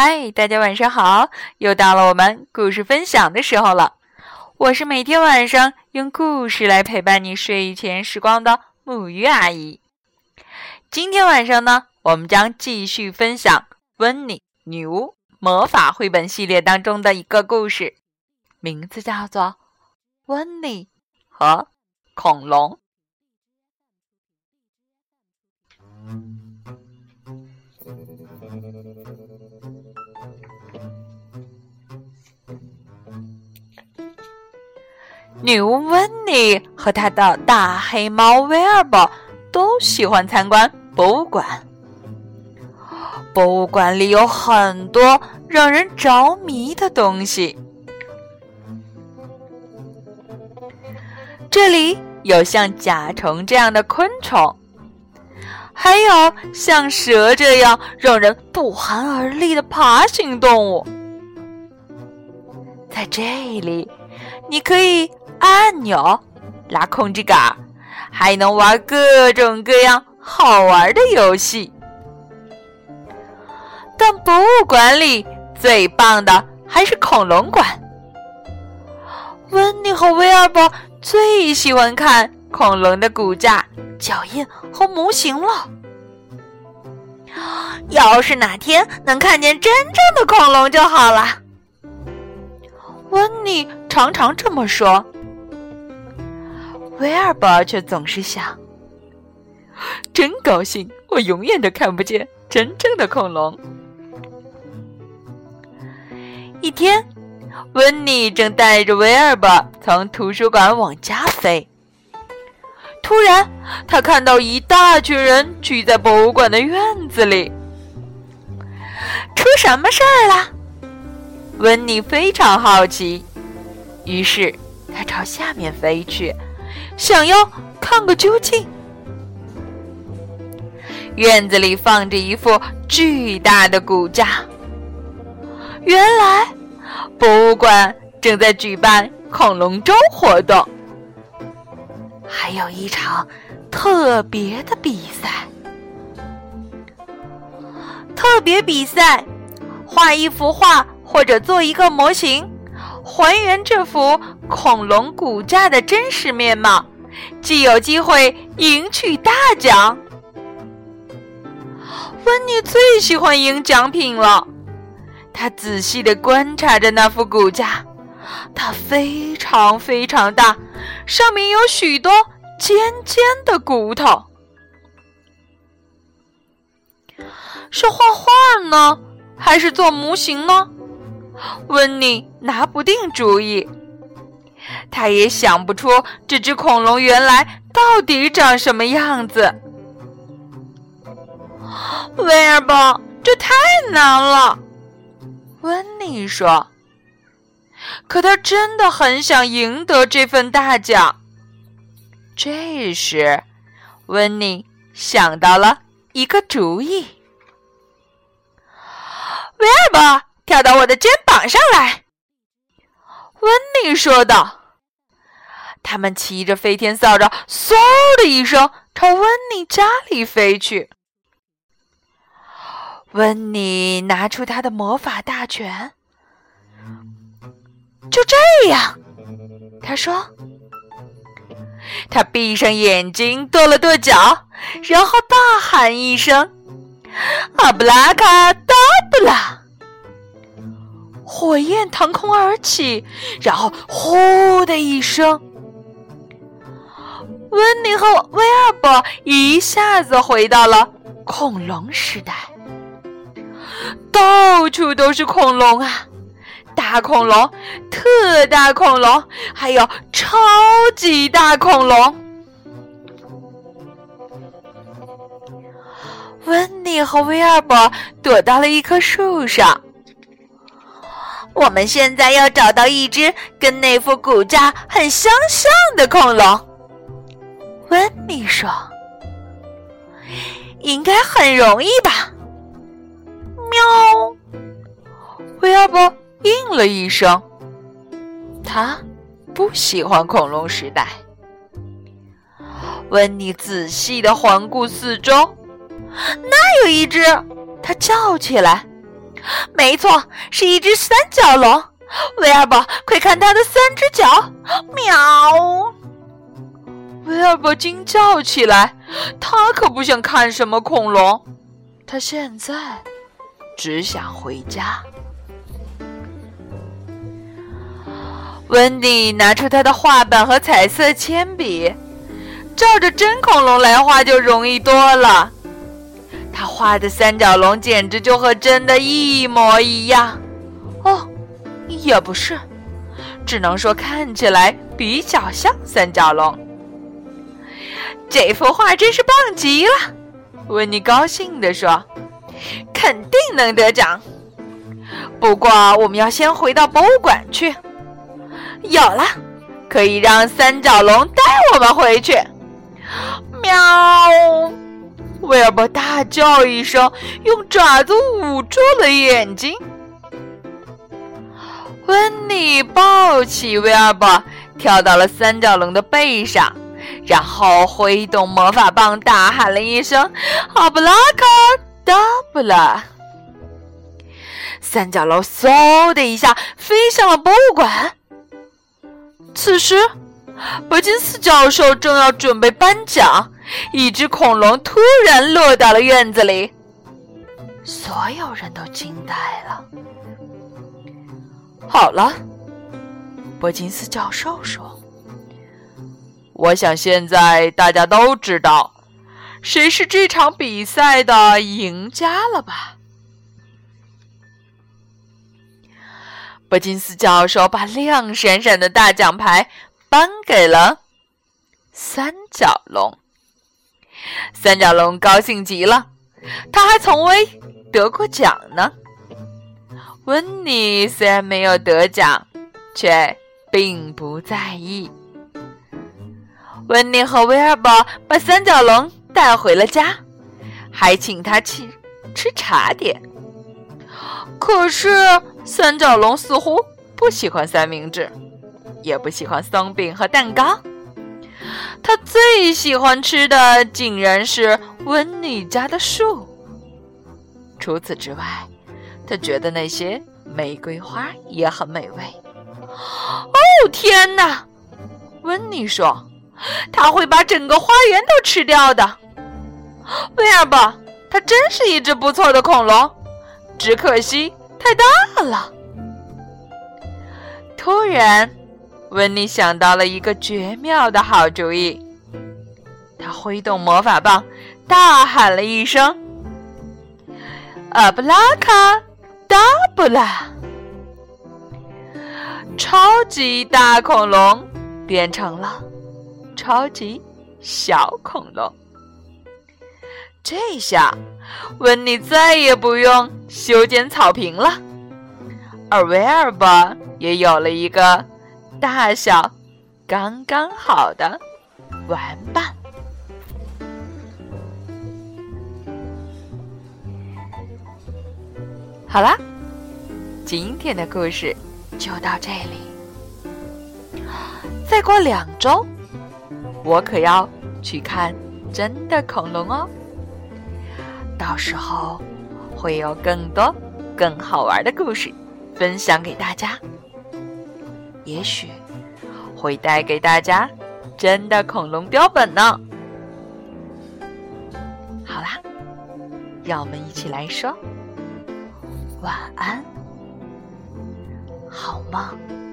嗨，大家晚上好！又到了我们故事分享的时候了。我是每天晚上用故事来陪伴你睡前时光的木鱼阿姨。今天晚上呢，我们将继续分享《温妮女巫魔法绘本系列》当中的一个故事，名字叫做《温妮和恐龙》。女巫温妮和她的大黑猫威尔伯都喜欢参观博物馆。博物馆里有很多让人着迷的东西，这里有像甲虫这样的昆虫，还有像蛇这样让人不寒而栗的爬行动物。在这里，你可以。按钮，拉控制杆，还能玩各种各样好玩的游戏。但博物馆里最棒的还是恐龙馆。温妮和威尔伯最喜欢看恐龙的骨架、脚印和模型了。要是哪天能看见真正的恐龙就好了。温妮常常这么说。威尔伯却总是想：“真高兴，我永远都看不见真正的恐龙。”一天，温妮正带着威尔伯从图书馆往家飞，突然，他看到一大群人聚在博物馆的院子里。出什么事儿了？温妮非常好奇，于是他朝下面飞去。想要看个究竟。院子里放着一副巨大的骨架，原来博物馆正在举办恐龙周活动，还有一场特别的比赛。特别比赛，画一幅画或者做一个模型。还原这幅恐龙骨架的真实面貌，既有机会赢取大奖。温妮最喜欢赢奖品了。他仔细的观察着那副骨架，它非常非常大，上面有许多尖尖的骨头。是画画呢，还是做模型呢？温妮拿不定主意，他也想不出这只恐龙原来到底长什么样子。威尔伯，这太难了，温妮说。可他真的很想赢得这份大奖。这时，温妮想到了一个主意。威尔伯。跳到我的肩膀上来，温妮说道。他们骑着飞天扫帚，嗖的一声朝温妮家里飞去。温妮拿出他的魔法大全，就这样，他说。他闭上眼睛，跺了跺脚，然后大喊一声：“阿布拉卡达布拉！”火焰腾空而起，然后“呼”的一声，温妮和威尔伯一下子回到了恐龙时代。到处都是恐龙啊，大恐龙、特大恐龙，还有超级大恐龙。温妮和威尔伯躲到了一棵树上。我们现在要找到一只跟那副骨架很相像的恐龙。温妮说：“应该很容易吧？”喵，威尔伯应了一声。他不喜欢恐龙时代。温妮仔细的环顾四周，那有一只，他叫起来：“没错，是一只三角龙。威尔伯，快看它的三只脚！喵！威尔伯惊叫起来，他可不想看什么恐龙，他现在只想回家。温迪拿出他的画板和彩色铅笔，照着真恐龙来画就容易多了。他画的三角龙简直就和真的一模一样。哦，也不是，只能说看起来比较像三角龙。这幅画真是棒极了，温妮高兴地说：“肯定能得奖。不过我们要先回到博物馆去。”有了，可以让三角龙带我们回去。喵！威尔伯大叫一声，用爪子捂住了眼睛。温妮抱起威尔伯，跳到了三角龙的背上，然后挥动魔法棒，大喊了一声：“阿布拉卡达布拉！”三角龙嗖的一下飞向了博物馆。此时，伯金斯教授正要准备颁奖，一只恐龙突然落到了院子里，所有人都惊呆了。好了，伯金斯教授说：“我想现在大家都知道谁是这场比赛的赢家了吧？”伯金斯教授把亮闪闪的大奖牌颁给了三角龙。三角龙高兴极了，他还从未得过奖呢。温妮虽然没有得奖，却并不在意。温妮和威尔伯把三角龙带回了家，还请他吃吃茶点。可是。三角龙似乎不喜欢三明治，也不喜欢松饼和蛋糕。他最喜欢吃的竟然是温妮家的树。除此之外，他觉得那些玫瑰花也很美味。哦，天哪！温妮说：“他会把整个花园都吃掉的。”威尔伯，他真是一只不错的恐龙，只可惜。太大了！突然，温妮想到了一个绝妙的好主意。他挥动魔法棒，大喊了一声：“阿布拉卡达布拉！”超级大恐龙变成了超级小恐龙。这下，温妮再也不用修剪草坪了，而威尔伯也有了一个大小刚刚好的玩伴。好啦，今天的故事就到这里。再过两周，我可要去看真的恐龙哦。到时候会有更多更好玩的故事分享给大家，也许会带给大家真的恐龙标本呢。好啦，让我们一起来说晚安，好梦。